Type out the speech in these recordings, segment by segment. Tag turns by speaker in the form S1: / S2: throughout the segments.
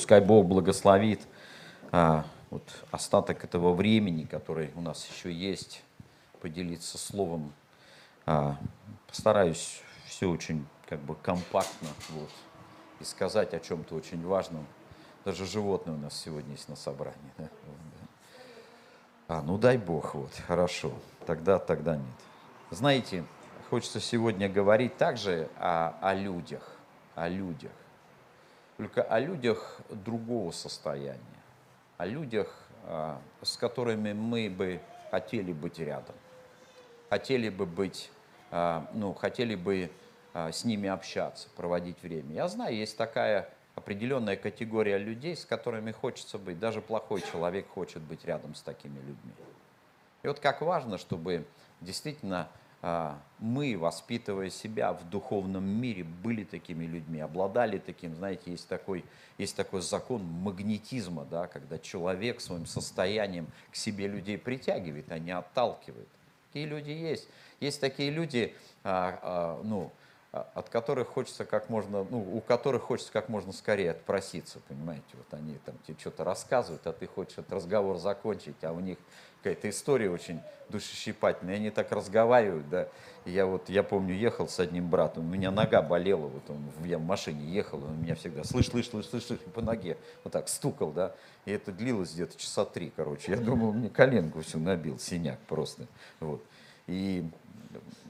S1: пускай Бог благословит а, вот остаток этого времени, который у нас еще есть, поделиться словом. А, постараюсь все очень как бы компактно вот, и сказать о чем-то очень важном. Даже животные у нас сегодня есть на собрании. Да? А, ну дай Бог, вот, хорошо. Тогда, тогда нет. Знаете, хочется сегодня говорить также о, о людях, о людях. Только о людях другого состояния, о людях, а, с которыми мы бы хотели быть рядом, хотели бы быть, а, ну, хотели бы а, с ними общаться, проводить время. Я знаю, есть такая определенная категория людей, с которыми хочется быть. Даже плохой человек хочет быть рядом с такими людьми. И вот как важно, чтобы действительно мы, воспитывая себя в духовном мире, были такими людьми, обладали таким, знаете, есть такой, есть такой закон магнетизма, да, когда человек своим состоянием к себе людей притягивает, а не отталкивает. Такие люди есть. Есть такие люди, а, а, ну, а, от которых хочется как можно, ну, у которых хочется как можно скорее отпроситься, понимаете, вот они там тебе что-то рассказывают, а ты хочешь этот разговор закончить, а у них какая-то история очень душещипательная, они так разговаривают, да, и я вот, я помню, ехал с одним братом, у меня нога болела, вот он, я в машине ехал, он меня всегда, слышь, слышь, слышь, слышь, слышь, по ноге, вот так стукал, да, и это длилось где-то часа три, короче, я думал, мне коленку всю набил, синяк просто, вот, и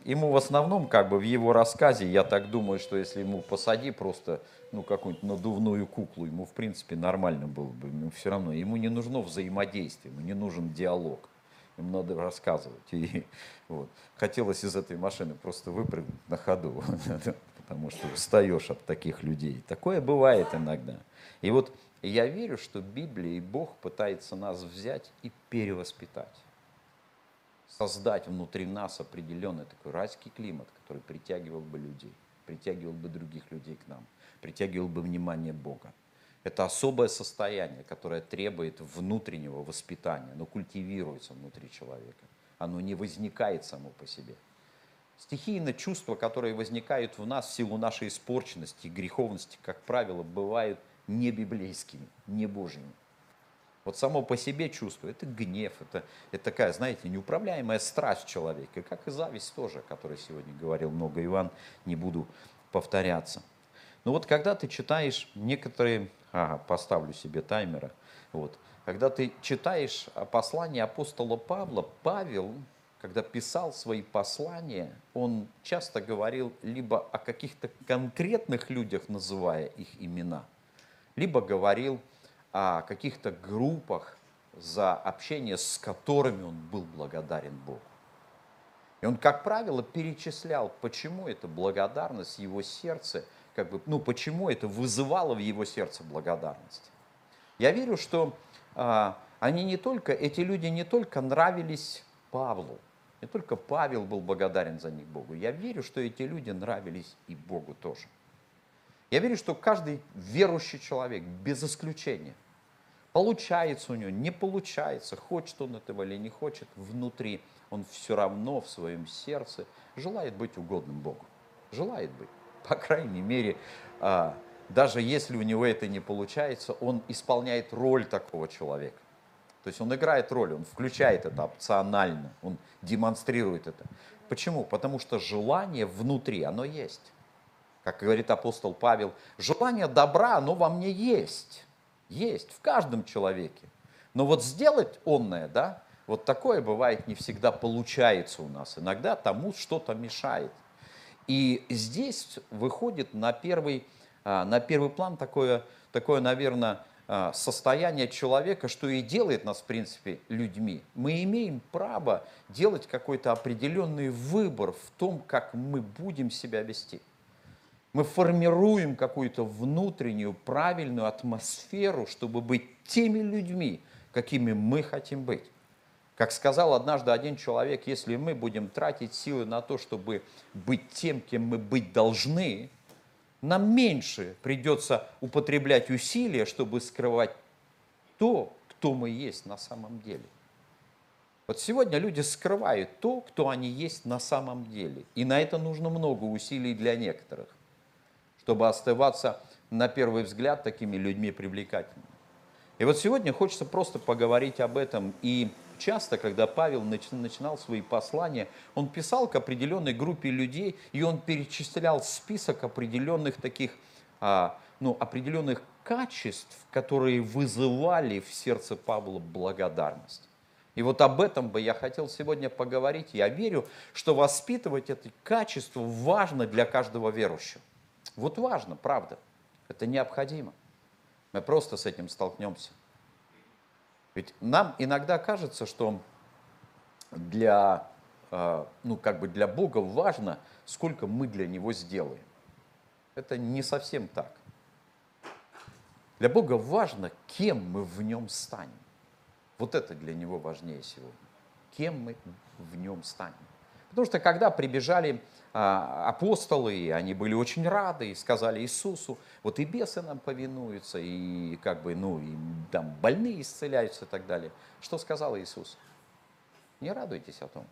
S1: ему в основном, как бы в его рассказе, я так думаю, что если ему посади просто ну, какую-нибудь надувную куклу, ему, в принципе, нормально было бы. Ему все равно, ему не нужно взаимодействие, ему не нужен диалог. Ему надо рассказывать. И, вот. Хотелось из этой машины просто выпрыгнуть на ходу, потому что устаешь от таких людей. Такое бывает иногда. И вот я верю, что Библия и Бог пытается нас взять и перевоспитать создать внутри нас определенный такой райский климат, который притягивал бы людей, притягивал бы других людей к нам, притягивал бы внимание Бога. Это особое состояние, которое требует внутреннего воспитания, но культивируется внутри человека. Оно не возникает само по себе. Стихийные чувства, которые возникают в нас в силу нашей испорченности и греховности, как правило, бывают не библейскими, не божьими. Вот само по себе чувство, это гнев, это, это такая, знаете, неуправляемая страсть человека, как и зависть тоже, о которой сегодня говорил много Иван, не буду повторяться. Но вот когда ты читаешь некоторые, ага, поставлю себе таймера, вот, когда ты читаешь послание апостола Павла, Павел, когда писал свои послания, он часто говорил либо о каких-то конкретных людях, называя их имена, либо говорил о каких-то группах, за общение с которыми он был благодарен Богу. И он, как правило, перечислял, почему эта благодарность его сердце, как бы, ну, почему это вызывало в его сердце благодарность. Я верю, что а, они не только, эти люди не только нравились Павлу, не только Павел был благодарен за них Богу, я верю, что эти люди нравились и Богу тоже. Я верю, что каждый верующий человек, без исключения, получается у него, не получается, хочет он этого или не хочет, внутри он все равно в своем сердце желает быть угодным Богу. Желает быть. По крайней мере, а, даже если у него это не получается, он исполняет роль такого человека. То есть он играет роль, он включает это опционально, он демонстрирует это. Почему? Потому что желание внутри, оно есть как говорит апостол Павел, желание добра, оно во мне есть. Есть в каждом человеке. Но вот сделать онное, да, вот такое бывает не всегда получается у нас. Иногда тому что-то мешает. И здесь выходит на первый, а, на первый план такое, такое, наверное, а, состояние человека, что и делает нас, в принципе, людьми. Мы имеем право делать какой-то определенный выбор в том, как мы будем себя вести. Мы формируем какую-то внутреннюю правильную атмосферу, чтобы быть теми людьми, какими мы хотим быть. Как сказал однажды один человек, если мы будем тратить силы на то, чтобы быть тем, кем мы быть должны, нам меньше придется употреблять усилия, чтобы скрывать то, кто мы есть на самом деле. Вот сегодня люди скрывают то, кто они есть на самом деле. И на это нужно много усилий для некоторых чтобы оставаться на первый взгляд, такими людьми привлекательными. И вот сегодня хочется просто поговорить об этом. И часто, когда Павел начинал свои послания, он писал к определенной группе людей, и он перечислял список определенных таких, а, ну, определенных качеств, которые вызывали в сердце Павла благодарность. И вот об этом бы я хотел сегодня поговорить. Я верю, что воспитывать это качество важно для каждого верующего. Вот важно, правда. Это необходимо. Мы просто с этим столкнемся. Ведь нам иногда кажется, что для, э, ну, как бы для Бога важно, сколько мы для Него сделаем. Это не совсем так. Для Бога важно, кем мы в Нем станем. Вот это для Него важнее сегодня. Кем мы в Нем станем. Потому что когда прибежали а, апостолы, они были очень рады и сказали Иисусу, вот и бесы нам повинуются, и как бы, ну, и там больные исцеляются и так далее. Что сказал Иисус? Не радуйтесь о том.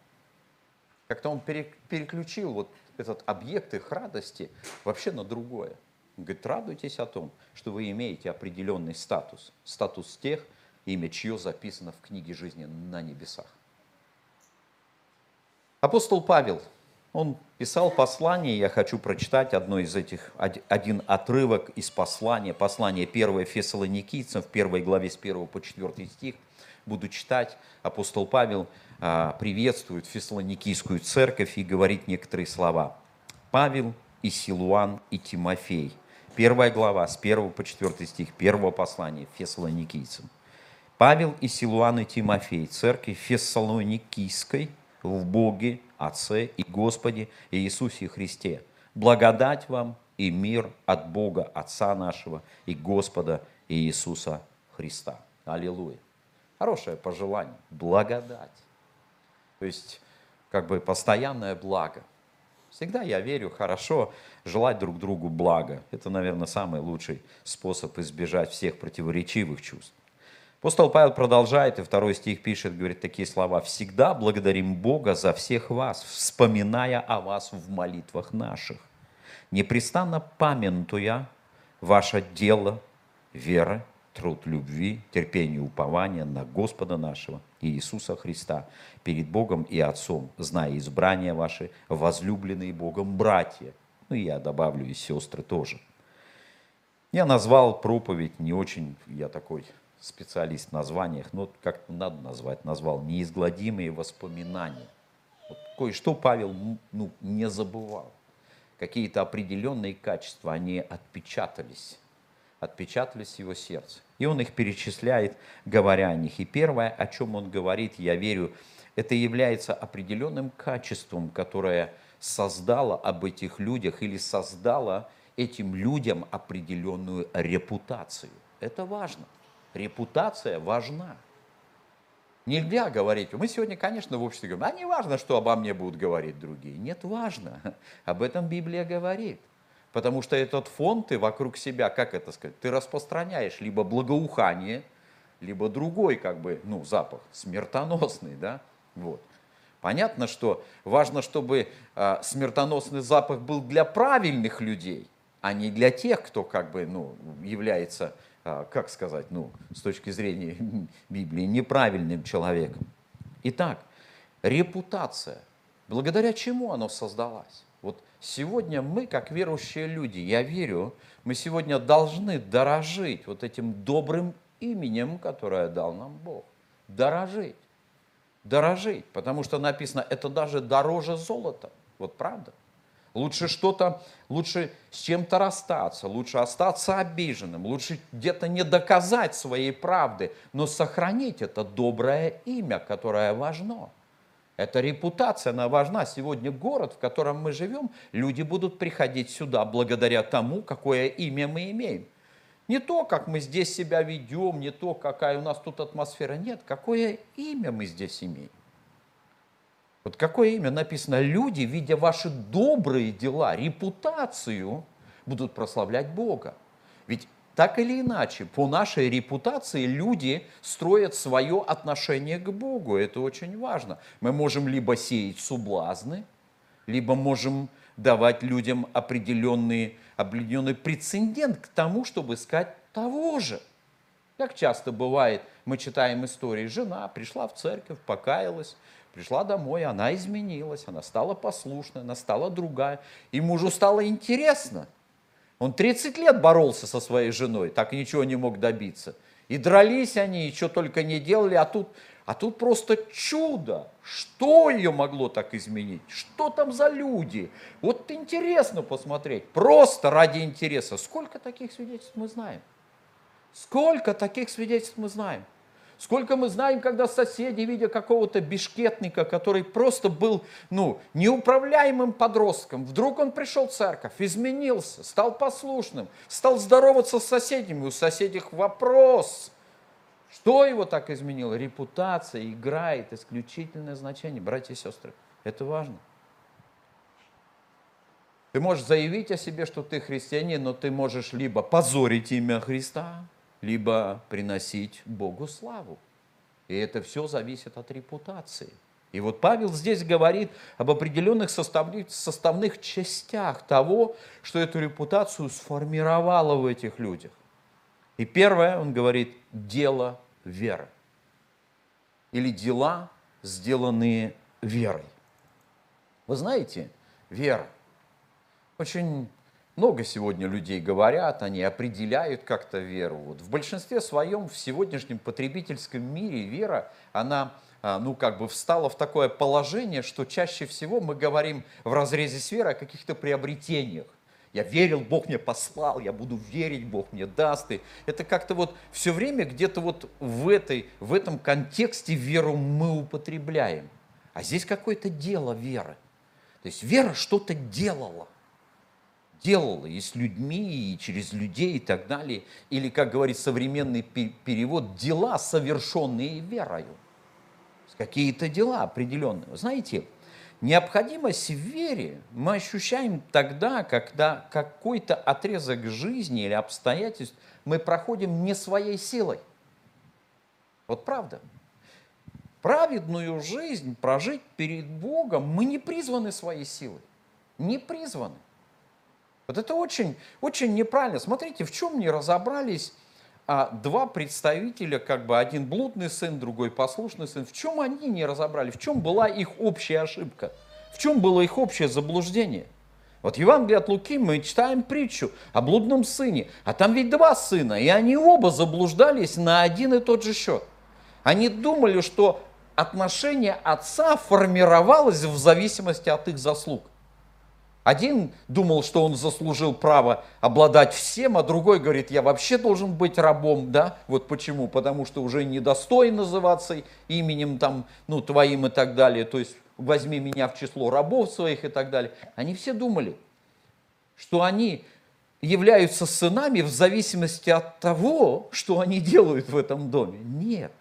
S1: Как-то он переключил вот этот объект их радости вообще на другое. Говорит, радуйтесь о том, что вы имеете определенный статус. Статус тех, имя чье записано в книге жизни на небесах. Апостол Павел – он писал послание, я хочу прочитать одно из этих, один отрывок из послания, послание 1 Фессалоникийцам в первой главе с 1 по 4 стих. Буду читать, апостол Павел а, приветствует Фессалоникийскую церковь и говорит некоторые слова. Павел и Силуан и Тимофей. Первая глава с 1 по 4 стих, первого послания Фессалоникийцам. Павел и Силуан и Тимофей, церковь Фессалоникийской в Боге Отце и Господе Иисусе Христе. Благодать вам и мир от Бога Отца нашего и Господа Иисуса Христа. Аллилуйя. Хорошее пожелание. Благодать. То есть, как бы постоянное благо. Всегда я верю, хорошо желать друг другу блага. Это, наверное, самый лучший способ избежать всех противоречивых чувств. Апостол Павел продолжает, и второй стих пишет, говорит такие слова. «Всегда благодарим Бога за всех вас, вспоминая о вас в молитвах наших, непрестанно памятуя ваше дело, вера, труд любви, терпение, упование на Господа нашего и Иисуса Христа перед Богом и Отцом, зная избрания ваши, возлюбленные Богом братья». Ну и я добавлю и сестры тоже. Я назвал проповедь не очень, я такой специалист в названиях, но как надо назвать, назвал неизгладимые воспоминания. Вот кое-что Павел ну, не забывал. Какие-то определенные качества, они отпечатались, отпечатались в его сердце. И он их перечисляет, говоря о них. И первое, о чем он говорит, я верю, это является определенным качеством, которое создало об этих людях или создало этим людям определенную репутацию. Это важно. Репутация важна. Нельзя говорить, мы сегодня, конечно, в обществе говорим, а не важно, что обо мне будут говорить другие. Нет, важно. Об этом Библия говорит. Потому что этот фон ты вокруг себя, как это сказать, ты распространяешь либо благоухание, либо другой, как бы, ну, запах, смертоносный, да, вот. Понятно, что важно, чтобы э, смертоносный запах был для правильных людей, а не для тех, кто, как бы, ну, является как сказать, ну, с точки зрения Библии, неправильным человеком. Итак, репутация. Благодаря чему она создалась? Вот сегодня мы, как верующие люди, я верю, мы сегодня должны дорожить вот этим добрым именем, которое дал нам Бог. Дорожить. Дорожить, потому что написано, это даже дороже золота. Вот правда? Лучше что-то, лучше с чем-то расстаться, лучше остаться обиженным, лучше где-то не доказать своей правды, но сохранить это доброе имя, которое важно. Эта репутация, она важна. Сегодня город, в котором мы живем, люди будут приходить сюда благодаря тому, какое имя мы имеем. Не то, как мы здесь себя ведем, не то, какая у нас тут атмосфера. Нет, какое имя мы здесь имеем. Вот какое имя написано? Люди, видя ваши добрые дела, репутацию, будут прославлять Бога. Ведь так или иначе, по нашей репутации люди строят свое отношение к Богу. Это очень важно. Мы можем либо сеять соблазны, либо можем давать людям определенный, определенный прецедент к тому, чтобы искать того же. Как часто бывает, мы читаем истории, жена пришла в церковь, покаялась, пришла домой, она изменилась, она стала послушной, она стала другая, и мужу стало интересно. Он 30 лет боролся со своей женой, так ничего не мог добиться. И дрались они, и что только не делали, а тут, а тут просто чудо. Что ее могло так изменить? Что там за люди? Вот интересно посмотреть, просто ради интереса. Сколько таких свидетельств мы знаем? Сколько таких свидетельств мы знаем? Сколько мы знаем, когда соседи, видя какого-то бешкетника, который просто был ну, неуправляемым подростком, вдруг он пришел в церковь, изменился, стал послушным, стал здороваться с соседями. У соседей вопрос, что его так изменило? Репутация играет исключительное значение, братья и сестры. Это важно. Ты можешь заявить о себе, что ты христианин, но ты можешь либо позорить имя Христа, либо приносить Богу славу. И это все зависит от репутации. И вот Павел здесь говорит об определенных составных, частях того, что эту репутацию сформировало в этих людях. И первое, он говорит, дело веры. Или дела, сделанные верой. Вы знаете, вера очень много сегодня людей говорят, они определяют как-то веру. Вот в большинстве своем в сегодняшнем потребительском мире вера, она а, ну, как бы встала в такое положение, что чаще всего мы говорим в разрезе сферы о каких-то приобретениях. Я верил, Бог мне послал, я буду верить, Бог мне даст. И это как-то вот все время где-то вот в, этой, в этом контексте веру мы употребляем. А здесь какое-то дело веры. То есть вера что-то делала делала и с людьми, и через людей и так далее. Или, как говорит современный перевод, дела, совершенные верою. Какие-то дела определенные. Знаете, необходимость в вере мы ощущаем тогда, когда какой-то отрезок жизни или обстоятельств мы проходим не своей силой. Вот правда. Праведную жизнь прожить перед Богом мы не призваны своей силой. Не призваны. Вот это очень, очень неправильно. Смотрите, в чем не разобрались а, два представителя, как бы один блудный сын, другой послушный сын. В чем они не разобрали? В чем была их общая ошибка? В чем было их общее заблуждение? Вот в Евангелии от Луки мы читаем притчу о блудном сыне, а там ведь два сына, и они оба заблуждались на один и тот же счет. Они думали, что отношение отца формировалось в зависимости от их заслуг. Один думал, что он заслужил право обладать всем, а другой говорит, я вообще должен быть рабом, да? Вот почему? Потому что уже недостоин называться именем там, ну, твоим и так далее. То есть возьми меня в число рабов своих и так далее. Они все думали, что они являются сынами в зависимости от того, что они делают в этом доме. Нет.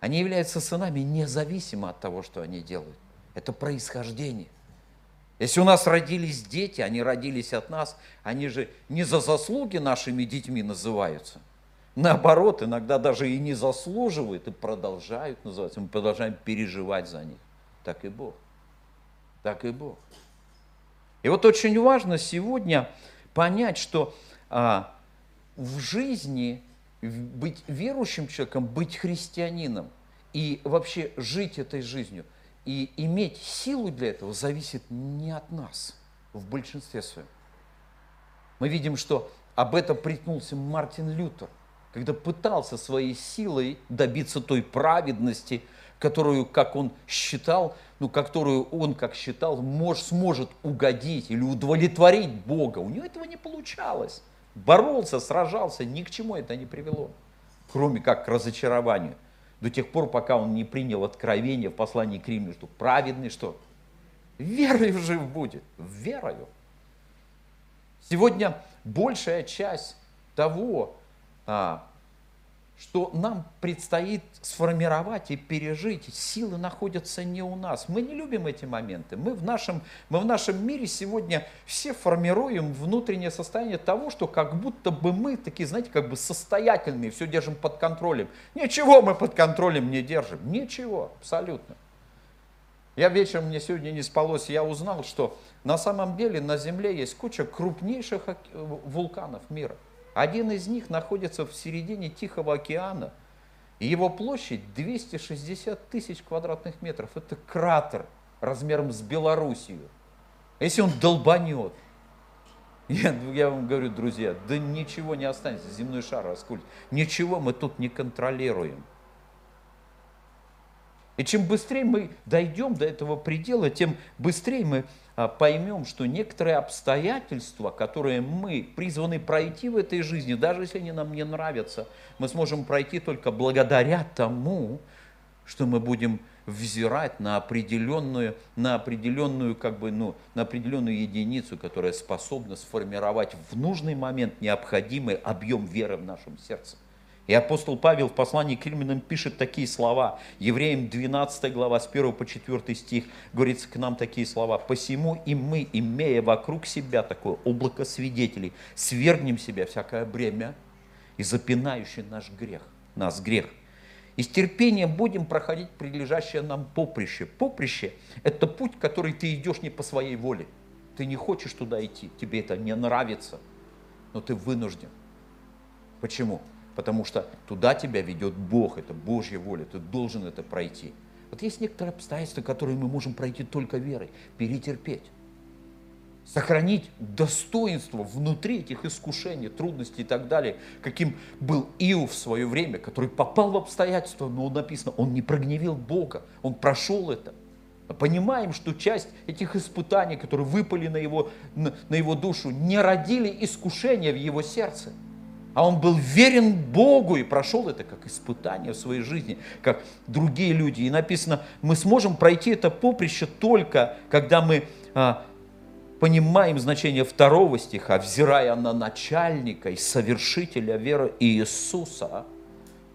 S1: Они являются сынами независимо от того, что они делают. Это происхождение. Если у нас родились дети, они родились от нас, они же не за заслуги нашими детьми называются. Наоборот, иногда даже и не заслуживают, и продолжают называться. Мы продолжаем переживать за них. Так и Бог. Так и Бог. И вот очень важно сегодня понять, что а, в жизни быть верующим человеком, быть христианином и вообще жить этой жизнью – и иметь силу для этого зависит не от нас в большинстве своем. Мы видим, что об этом приткнулся Мартин Лютер, когда пытался своей силой добиться той праведности, которую, как он считал, ну, которую он, как считал, может, сможет угодить или удовлетворить Бога. У него этого не получалось. Боролся, сражался, ни к чему это не привело, кроме как к разочарованию – до тех пор, пока он не принял откровение в послании к Римлянам, что праведный что? Верою жив будет, верою. Сегодня большая часть того, а, что нам предстоит сформировать и пережить, силы находятся не у нас. Мы не любим эти моменты. Мы в нашем, мы в нашем мире сегодня все формируем внутреннее состояние того, что как будто бы мы такие, знаете, как бы состоятельные, все держим под контролем. Ничего мы под контролем не держим. Ничего, абсолютно. Я вечером, мне сегодня не спалось, я узнал, что на самом деле на Земле есть куча крупнейших вулканов мира. Один из них находится в середине Тихого океана, и его площадь 260 тысяч квадратных метров. Это кратер размером с Белоруссию. Если он долбанет, я, я вам говорю, друзья, да ничего не останется, земной шар раскулит. Ничего мы тут не контролируем. И чем быстрее мы дойдем до этого предела, тем быстрее мы а, поймем, что некоторые обстоятельства, которые мы призваны пройти в этой жизни, даже если они нам не нравятся, мы сможем пройти только благодаря тому, что мы будем взирать на определенную, на определенную, как бы, ну, на определенную единицу, которая способна сформировать в нужный момент необходимый объем веры в нашем сердце. И апостол Павел в послании к Римлянам пишет такие слова. Евреям 12 глава с 1 по 4 стих говорится к нам такие слова. «Посему и мы, имея вокруг себя такое облако свидетелей, свергнем себя всякое бремя и запинающий наш грех, нас грех, и с терпением будем проходить прилежащее нам поприще. Поприще – это путь, который ты идешь не по своей воле. Ты не хочешь туда идти, тебе это не нравится, но ты вынужден. Почему? Потому что туда тебя ведет Бог, это Божья воля, ты должен это пройти. Вот есть некоторые обстоятельства, которые мы можем пройти только верой, перетерпеть, сохранить достоинство внутри этих искушений, трудностей и так далее, каким был Иов в свое время, который попал в обстоятельства, но написано, он не прогневил Бога, он прошел это. Понимаем, что часть этих испытаний, которые выпали на его, на, на его душу, не родили искушения в его сердце – а он был верен Богу и прошел это как испытание в своей жизни, как другие люди. И написано, мы сможем пройти это поприще только, когда мы а, понимаем значение второго стиха, взирая на начальника и совершителя веры Иисуса,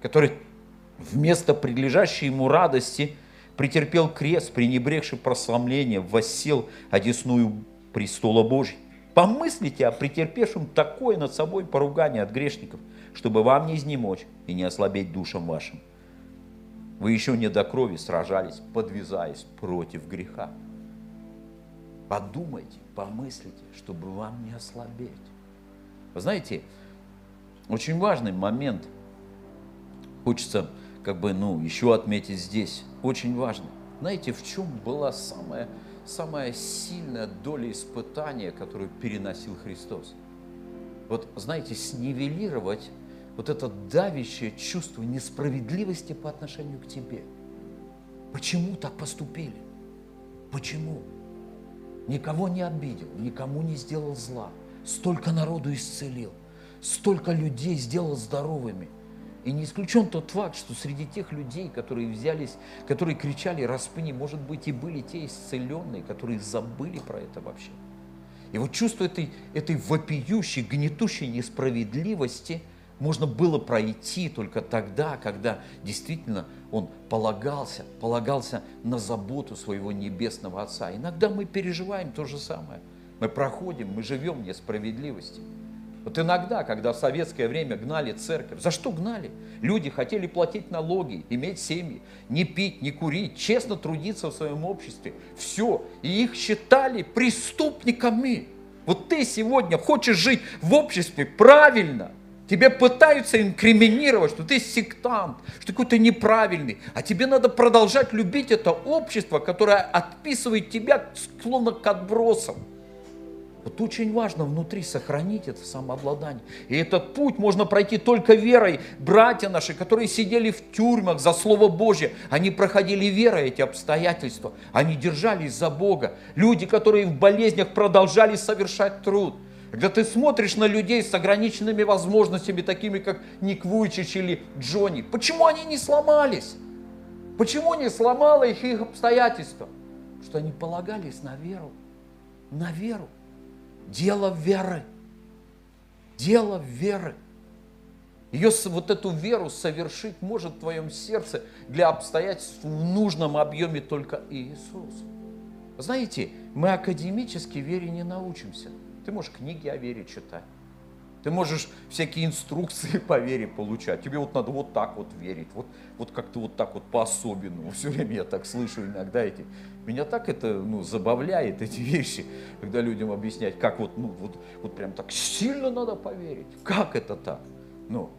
S1: который вместо прилежащей ему радости претерпел крест, пренебрегший прославление, воссел одесную престола Божьей. Помыслите о претерпевшем такое над собой поругание от грешников, чтобы вам не изнемочь и не ослабеть душам вашим. Вы еще не до крови сражались, подвязаясь против греха. Подумайте, помыслите, чтобы вам не ослабеть. Вы знаете, очень важный момент, хочется как бы, ну, еще отметить здесь, очень важно. Знаете, в чем была самая самая сильная доля испытания, которую переносил Христос. Вот, знаете, снивелировать вот это давящее чувство несправедливости по отношению к тебе. Почему так поступили? Почему? Никого не обидел, никому не сделал зла. Столько народу исцелил, столько людей сделал здоровыми – и не исключен тот факт, что среди тех людей, которые взялись, которые кричали «распни», может быть, и были те исцеленные, которые забыли про это вообще. И вот чувство этой, этой вопиющей, гнетущей несправедливости можно было пройти только тогда, когда действительно он полагался, полагался на заботу своего небесного Отца. Иногда мы переживаем то же самое. Мы проходим, мы живем несправедливости. Вот иногда, когда в советское время гнали церковь, за что гнали? Люди хотели платить налоги, иметь семьи, не пить, не курить, честно трудиться в своем обществе. Все. И их считали преступниками. Вот ты сегодня хочешь жить в обществе правильно, Тебе пытаются инкриминировать, что ты сектант, что какой-то неправильный. А тебе надо продолжать любить это общество, которое отписывает тебя словно к отбросам. Вот очень важно внутри сохранить это самообладание. И этот путь можно пройти только верой. Братья наши, которые сидели в тюрьмах за Слово Божье, они проходили верой эти обстоятельства. Они держались за Бога. Люди, которые в болезнях продолжали совершать труд. Когда ты смотришь на людей с ограниченными возможностями, такими как Ник Вуйчич или Джонни, почему они не сломались? Почему не сломало их их обстоятельства? Что они полагались на веру. На веру. Дело веры. Дело веры. Ее, вот эту веру совершить может в твоем сердце для обстоятельств в нужном объеме только Иисус. Знаете, мы академически вере не научимся. Ты можешь книги о вере читать. Ты можешь всякие инструкции по вере получать. Тебе вот надо вот так вот верить, вот, вот как-то вот так вот по-особенному. Все время я так слышу иногда эти. Меня так это ну, забавляет, эти вещи, когда людям объяснять, как вот, ну, вот, вот прям так сильно надо поверить. Как это так? Ну,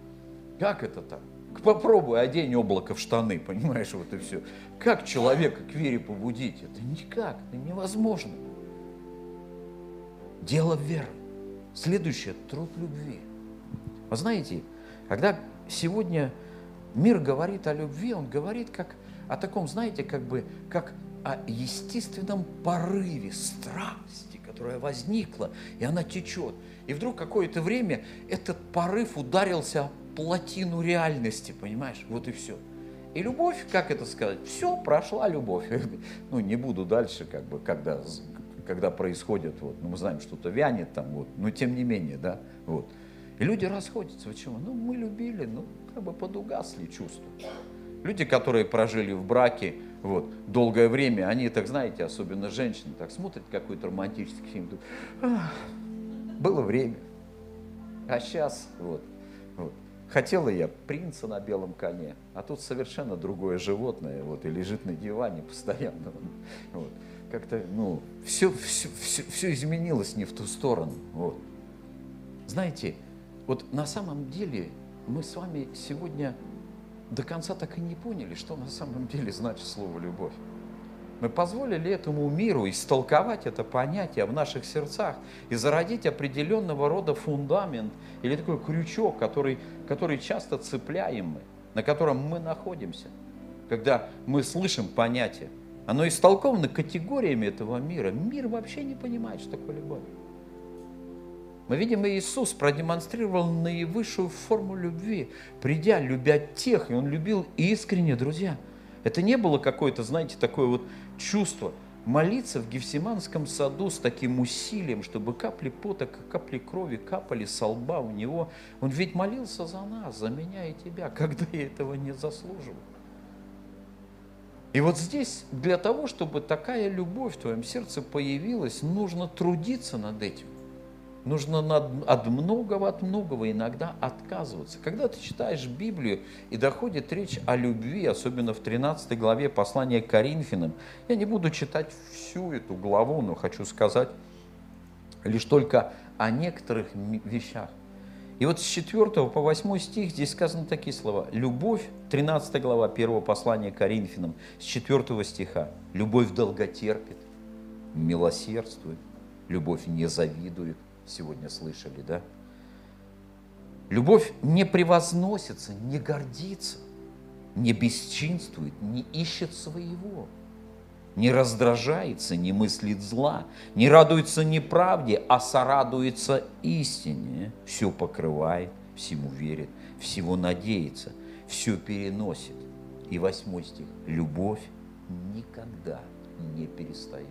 S1: как это так? Попробуй, одень облако в штаны, понимаешь, вот и все. Как человека к вере побудить? Это никак, это невозможно. Дело веры. Следующее – труд любви. Вы знаете, когда сегодня мир говорит о любви, он говорит как о таком, знаете, как бы, как о естественном порыве страсти, которая возникла, и она течет. И вдруг какое-то время этот порыв ударился о плотину реальности, понимаешь? Вот и все. И любовь, как это сказать, все, прошла любовь. Ну, не буду дальше, как бы, когда когда происходит, вот, ну, мы знаем, что-то вянет там, вот, но тем не менее, да, вот. И люди расходятся. Почему? Ну, мы любили, ну, как бы подугасли чувства. Люди, которые прожили в браке вот, долгое время, они, так знаете, особенно женщины, так смотрят какой-то романтический фильм, думают, было время, а сейчас, вот, вот. Хотела я принца на белом коне, а тут совершенно другое животное, вот, и лежит на диване постоянно. Вот как-то, ну, все, все, все, все изменилось не в ту сторону. Вот. Знаете, вот на самом деле мы с вами сегодня до конца так и не поняли, что на самом деле значит слово «любовь». Мы позволили этому миру истолковать это понятие в наших сердцах и зародить определенного рода фундамент или такой крючок, который, который часто цепляем мы, на котором мы находимся, когда мы слышим понятие – оно истолковано категориями этого мира. Мир вообще не понимает, что такое любовь. Мы видим, Иисус продемонстрировал наивысшую форму любви, придя, любя тех, и Он любил искренне, друзья. Это не было какое-то, знаете, такое вот чувство молиться в Гефсиманском саду с таким усилием, чтобы капли пота, капли крови капали со лба у него. Он ведь молился за нас, за меня и тебя, когда я этого не заслуживал. И вот здесь для того, чтобы такая любовь в твоем сердце появилась, нужно трудиться над этим. Нужно над, от многого, от многого иногда отказываться. Когда ты читаешь Библию и доходит речь о любви, особенно в 13 главе послания к Коринфянам, я не буду читать всю эту главу, но хочу сказать лишь только о некоторых вещах. И вот с 4 по 8 стих здесь сказаны такие слова. Любовь, 13 глава 1 послания Коринфянам, с 4 стиха. Любовь долготерпит, милосердствует, любовь не завидует. Сегодня слышали, да? Любовь не превозносится, не гордится, не бесчинствует, не ищет своего не раздражается, не мыслит зла, не радуется неправде, а сорадуется истине, все покрывает, всему верит, всего надеется, все переносит. И восьмой стих. Любовь никогда не перестает.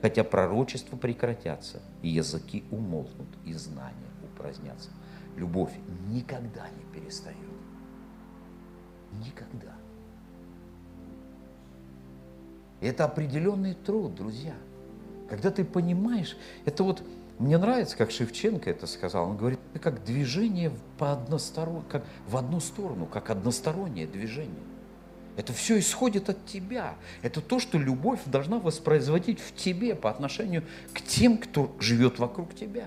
S1: Хотя пророчества прекратятся, и языки умолкнут, и знания упразднятся. Любовь никогда не перестает. Никогда. Это определенный труд, друзья. Когда ты понимаешь, это вот, мне нравится, как Шевченко это сказал, он говорит, это как движение по односторон, как в одну сторону, как одностороннее движение. Это все исходит от тебя. Это то, что любовь должна воспроизводить в тебе по отношению к тем, кто живет вокруг тебя.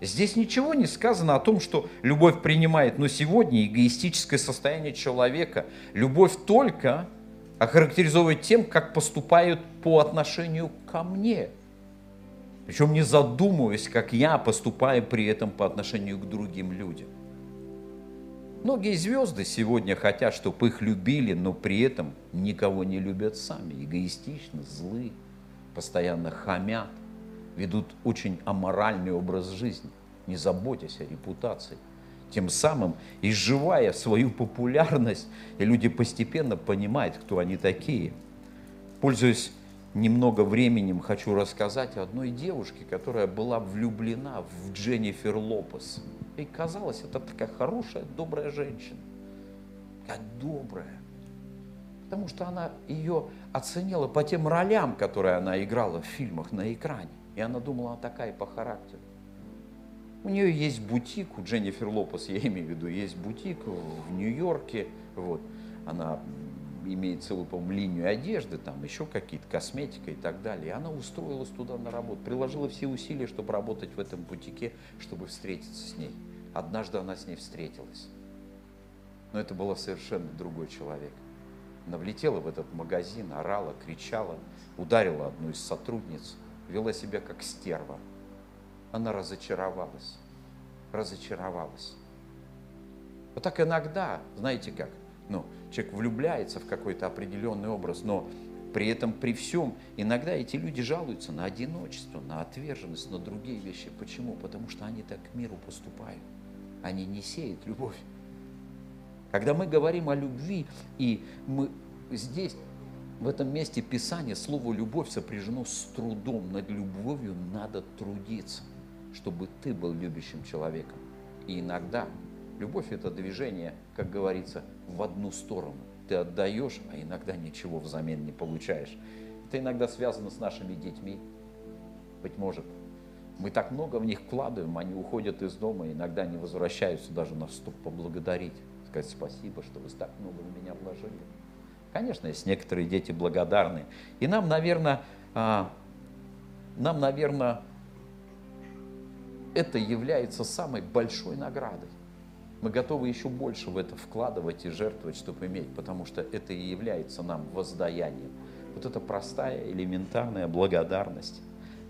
S1: Здесь ничего не сказано о том, что любовь принимает, но сегодня эгоистическое состояние человека. Любовь только охарактеризовывает тем, как поступают по отношению ко мне. Причем не задумываясь, как я поступаю при этом по отношению к другим людям. Многие звезды сегодня хотят, чтобы их любили, но при этом никого не любят сами. Эгоистичны, злы, постоянно хамят, ведут очень аморальный образ жизни, не заботясь о репутации тем самым изживая свою популярность, и люди постепенно понимают, кто они такие. Пользуясь немного временем, хочу рассказать одной девушке, которая была влюблена в Дженнифер Лопес. И казалось, это такая хорошая, добрая женщина. Как добрая. Потому что она ее оценила по тем ролям, которые она играла в фильмах на экране. И она думала, она такая по характеру. У нее есть бутик, у Дженнифер Лопес, я имею в виду, есть бутик в Нью-Йорке. Вот. Она имеет целую, по-моему, линию одежды, там еще какие-то, косметика и так далее. И она устроилась туда на работу, приложила все усилия, чтобы работать в этом бутике, чтобы встретиться с ней. Однажды она с ней встретилась. Но это был совершенно другой человек. Она влетела в этот магазин, орала, кричала, ударила одну из сотрудниц, вела себя как стерва. Она разочаровалась, разочаровалась. Вот так иногда, знаете как, ну, человек влюбляется в какой-то определенный образ, но при этом, при всем, иногда эти люди жалуются на одиночество, на отверженность, на другие вещи. Почему? Потому что они так к миру поступают. Они не сеют любовь. Когда мы говорим о любви, и мы здесь, в этом месте Писания, слово «любовь» сопряжено с трудом. Над любовью надо трудиться, чтобы ты был любящим человеком. И иногда любовь – это движение, как говорится, в одну сторону. Ты отдаешь, а иногда ничего взамен не получаешь. Это иногда связано с нашими детьми, быть может. Мы так много в них вкладываем, они уходят из дома, иногда не возвращаются даже на стук поблагодарить, сказать спасибо, что вы так много в меня вложили. Конечно, есть некоторые дети благодарны. И нам, наверное, а, нам, наверное, это является самой большой наградой. Мы готовы еще больше в это вкладывать и жертвовать, чтобы иметь, потому что это и является нам воздаянием. Вот это простая, элементарная благодарность.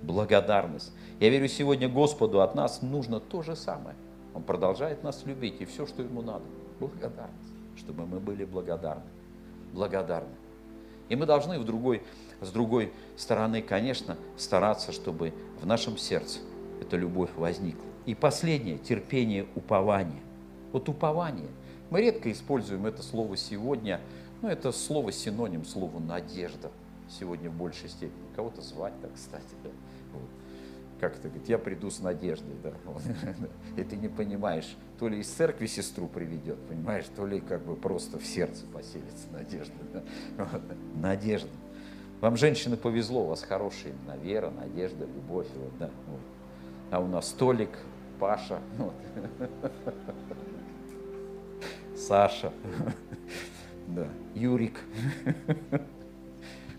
S1: Благодарность. Я верю, сегодня Господу от нас нужно то же самое. Он продолжает нас любить, и все, что ему надо. Благодарность, чтобы мы были благодарны благодарны. И мы должны в другой, с другой стороны, конечно, стараться, чтобы в нашем сердце эта любовь возникла. И последнее, терпение, упование. Вот упование. Мы редко используем это слово сегодня, но это слово синоним слову надежда сегодня в большей степени. Кого-то звать так, кстати, да. Вот как это говорит, я приду с надеждой, да. И ты не понимаешь, то ли из церкви сестру приведет, понимаешь, то ли как бы просто в сердце поселится надежда. Да? Вот. Надежда. Вам, женщины, повезло, у вас хорошие имена, вера, надежда, любовь. Вот, да, вот. А у нас Толик, Паша, вот. Саша, да, Юрик.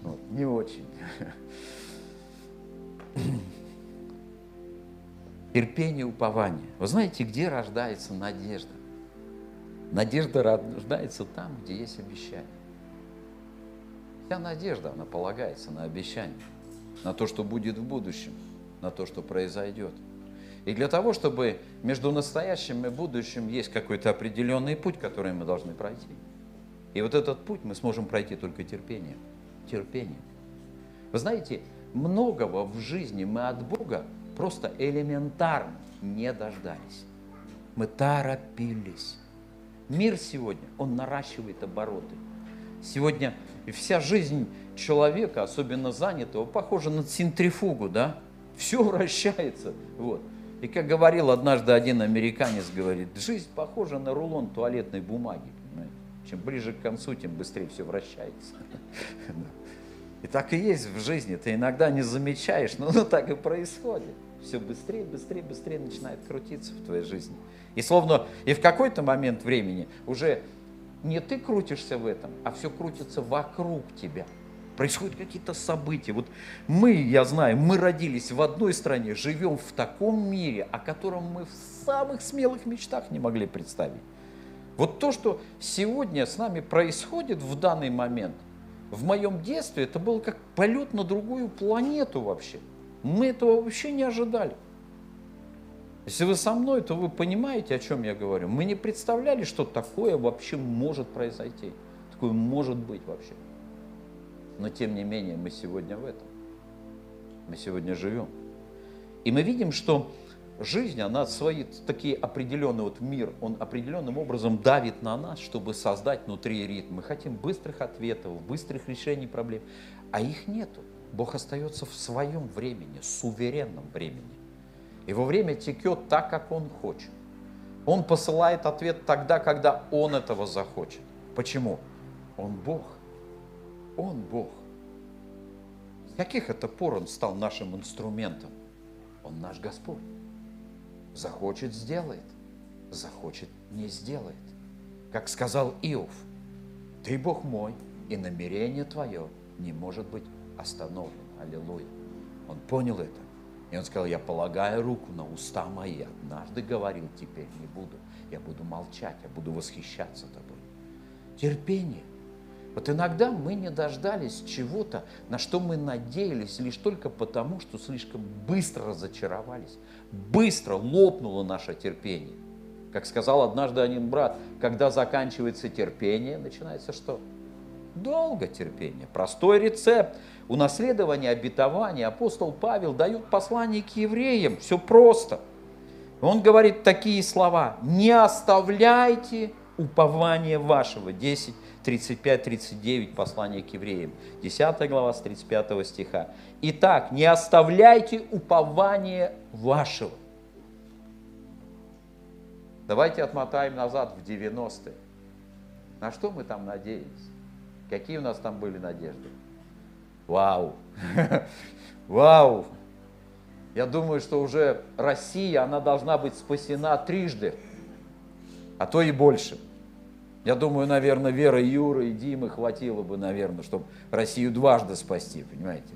S1: Вот, не очень. терпение, упование. Вы знаете, где рождается надежда? Надежда рождается там, где есть обещание. Вся надежда, она полагается на обещание, на то, что будет в будущем, на то, что произойдет. И для того, чтобы между настоящим и будущим есть какой-то определенный путь, который мы должны пройти. И вот этот путь мы сможем пройти только терпением. Терпением. Вы знаете, многого в жизни мы от Бога просто элементарно не дождались. Мы торопились. Мир сегодня, он наращивает обороты. Сегодня вся жизнь человека, особенно занятого, похожа на центрифугу, да? Все вращается. Вот. И как говорил однажды один американец, говорит, жизнь похожа на рулон туалетной бумаги. Чем ближе к концу, тем быстрее все вращается. И так и есть в жизни. Ты иногда не замечаешь, но ну, так и происходит. Все быстрее, быстрее, быстрее начинает крутиться в твоей жизни. И словно и в какой-то момент времени уже не ты крутишься в этом, а все крутится вокруг тебя. Происходят какие-то события. Вот мы, я знаю, мы родились в одной стране, живем в таком мире, о котором мы в самых смелых мечтах не могли представить. Вот то, что сегодня с нами происходит в данный момент – в моем детстве это был как полет на другую планету вообще. Мы этого вообще не ожидали. Если вы со мной, то вы понимаете, о чем я говорю. Мы не представляли, что такое вообще может произойти. Такое может быть вообще. Но тем не менее, мы сегодня в этом. Мы сегодня живем. И мы видим, что жизнь, она свои такие определенные, вот мир, он определенным образом давит на нас, чтобы создать внутри ритм. Мы хотим быстрых ответов, быстрых решений проблем, а их нету. Бог остается в своем времени, суверенном времени. Его время текет так, как Он хочет. Он посылает ответ тогда, когда Он этого захочет. Почему? Он Бог. Он Бог. С каких это пор Он стал нашим инструментом? Он наш Господь. Захочет – сделает, захочет – не сделает. Как сказал Иов, ты Бог мой, и намерение твое не может быть остановлено. Аллилуйя. Он понял это. И он сказал, я полагаю руку на уста мои. Однажды говорил, теперь не буду. Я буду молчать, я буду восхищаться тобой. Терпение. Вот иногда мы не дождались чего-то, на что мы надеялись лишь только потому, что слишком быстро разочаровались. Быстро лопнуло наше терпение. Как сказал однажды один брат, когда заканчивается терпение, начинается что? Долго терпение. Простой рецепт унаследования обетования апостол Павел дает послание к евреям. Все просто. Он говорит такие слова. Не оставляйте упование вашего. 10, 35, 39 послание к евреям. 10 глава с 35 стиха. Итак, не оставляйте упование вашего. Давайте отмотаем назад в 90-е. На что мы там надеялись? Какие у нас там были надежды? Вау! Вау! Я думаю, что уже Россия, она должна быть спасена трижды, а то и больше. Я думаю, наверное, Вера Юры и Димы хватило бы, наверное, чтобы Россию дважды спасти, понимаете?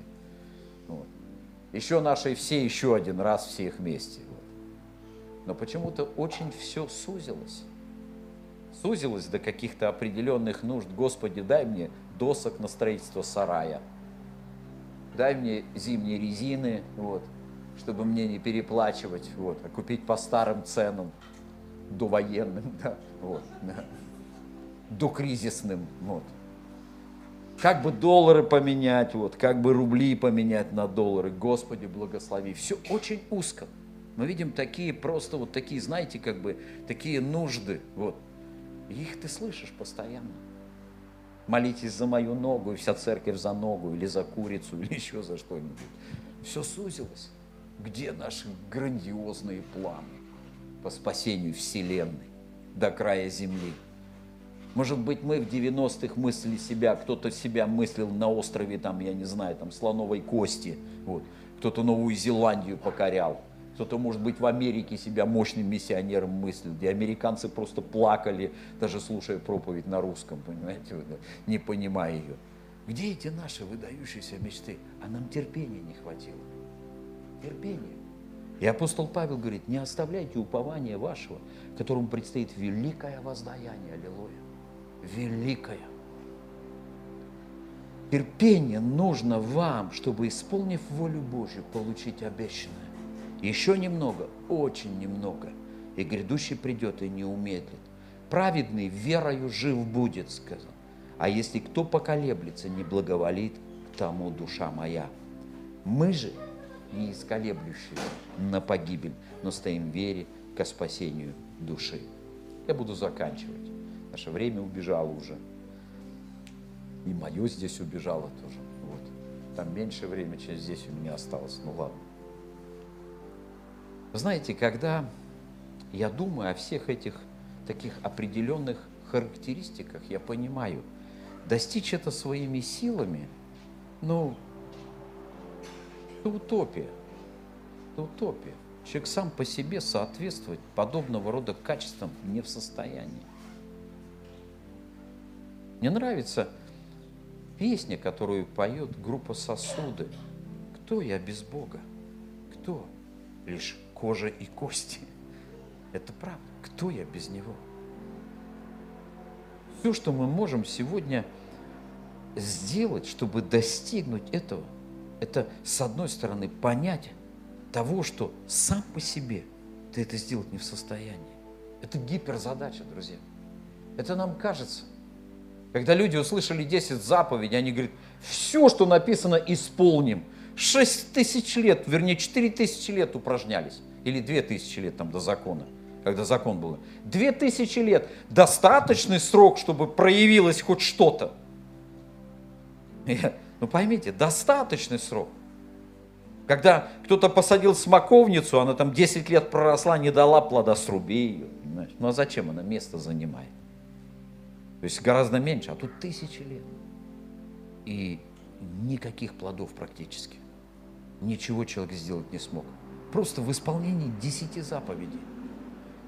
S1: Вот. Еще наши все еще один раз всех вместе. Вот. Но почему-то очень все сузилось сузилось до каких-то определенных нужд. Господи, дай мне досок на строительство сарая, дай мне зимние резины, вот, чтобы мне не переплачивать, вот, а купить по старым ценам, довоенным, да, вот, да, докризисным, вот. Как бы доллары поменять, вот, как бы рубли поменять на доллары, Господи, благослови. Все очень узко. Мы видим такие просто вот такие, знаете, как бы такие нужды, вот, их ты слышишь постоянно. Молитесь за мою ногу, и вся церковь за ногу, или за курицу, или еще за что-нибудь. Все сузилось. Где наши грандиозные планы по спасению Вселенной до края Земли? Может быть, мы в 90-х мыслили себя, кто-то себя мыслил на острове, там, я не знаю, там, слоновой кости, вот. кто-то Новую Зеландию покорял, кто-то, может быть, в Америке себя мощным миссионером мыслил, где американцы просто плакали, даже слушая проповедь на русском, понимаете, не понимая ее. Где эти наши выдающиеся мечты? А нам терпения не хватило. Терпения. И апостол Павел говорит, не оставляйте упования вашего, которому предстоит великое воздаяние. Аллилуйя. Великое. Терпение нужно вам, чтобы, исполнив волю Божью, получить обещанное. Еще немного, очень немного, и грядущий придет и не умедлит. Праведный верою жив будет, сказал. А если кто поколеблется, не благоволит, тому душа моя. Мы же не исколеблющие на погибель, но стоим в вере к спасению души. Я буду заканчивать. Наше время убежало уже. И мое здесь убежало тоже. Вот. Там меньше времени, чем здесь у меня осталось. Ну ладно. Знаете, когда я думаю о всех этих таких определенных характеристиках, я понимаю, достичь это своими силами, ну, это утопия. Это утопия. Человек сам по себе соответствовать подобного рода качествам не в состоянии. Мне нравится песня, которую поет группа «Сосуды». Кто я без Бога? Кто? Лишь кожа и кости. Это правда. Кто я без него? Все, что мы можем сегодня сделать, чтобы достигнуть этого, это, с одной стороны, понять того, что сам по себе ты это сделать не в состоянии. Это гиперзадача, друзья. Это нам кажется. Когда люди услышали 10 заповедей, они говорят, все, что написано, исполним. 6 тысяч лет, вернее, 4 тысячи лет упражнялись или две тысячи лет там до закона, когда закон был. Две тысячи лет – достаточный срок, чтобы проявилось хоть что-то. Ну поймите, достаточный срок. Когда кто-то посадил смоковницу, она там 10 лет проросла, не дала плода, сруби ее. Ну а зачем она место занимает? То есть гораздо меньше, а тут тысячи лет. И никаких плодов практически. Ничего человек сделать не смог. просто в исполнении десяти заповедей.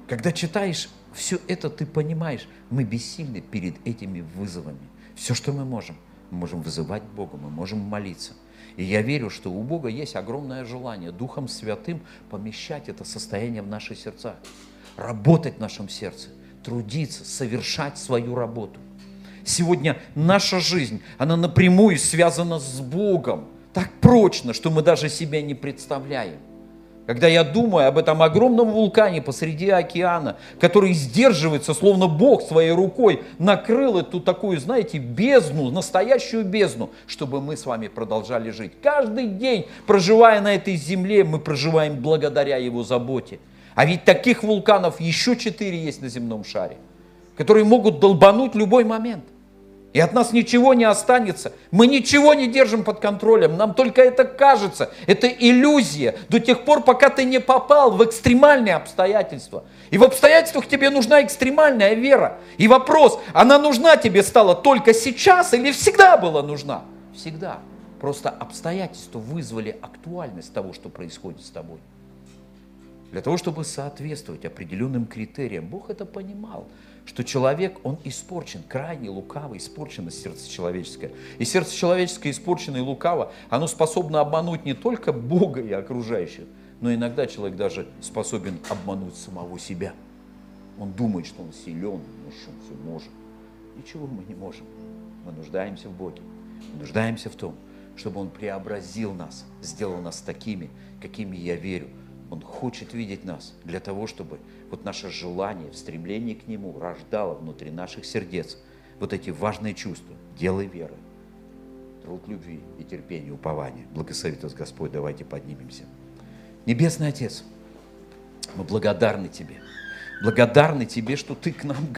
S1: Когда читаешь все это, ты понимаешь, мы бессильны перед этими вызовами. Все, что мы можем, мы можем вызывать Бога, мы можем молиться. И я верю, что у Бога есть огромное желание Духом Святым помещать это состояние в наши сердца, работать в нашем сердце, трудиться, совершать свою работу. Сегодня наша жизнь, она напрямую связана с Богом, так прочно, что мы даже себя не представляем. Когда я думаю об этом огромном вулкане посреди океана, который сдерживается, словно Бог своей рукой накрыл эту такую, знаете, бездну, настоящую бездну, чтобы мы с вами продолжали жить. Каждый день, проживая на этой земле, мы проживаем благодаря Его заботе. А ведь таких вулканов еще четыре есть на земном шаре, которые могут долбануть любой момент – и от нас ничего не останется. Мы ничего не держим под контролем. Нам только это кажется. Это иллюзия. До тех пор, пока ты не попал в экстремальные обстоятельства. И в обстоятельствах тебе нужна экстремальная вера. И вопрос, она нужна тебе стала только сейчас или всегда была нужна? Всегда. Просто обстоятельства вызвали актуальность того, что происходит с тобой. Для того, чтобы соответствовать определенным критериям, Бог это понимал что человек, он испорчен, крайне лукаво испорчено сердце человеческое. И сердце человеческое испорчено и лукаво, оно способно обмануть не только Бога и окружающих, но иногда человек даже способен обмануть самого себя. Он думает, что он силен, что он все может. Ничего мы не можем. Мы нуждаемся в Боге. Мы нуждаемся в том, чтобы Он преобразил нас, сделал нас такими, какими я верю, он хочет видеть нас для того, чтобы вот наше желание, стремление к Нему рождало внутри наших сердец вот эти важные чувства, делай веры, труд любви и терпение, упования. Благословит вас Господь, давайте поднимемся. Небесный Отец, мы благодарны Тебе. Благодарны Тебе, что Ты к нам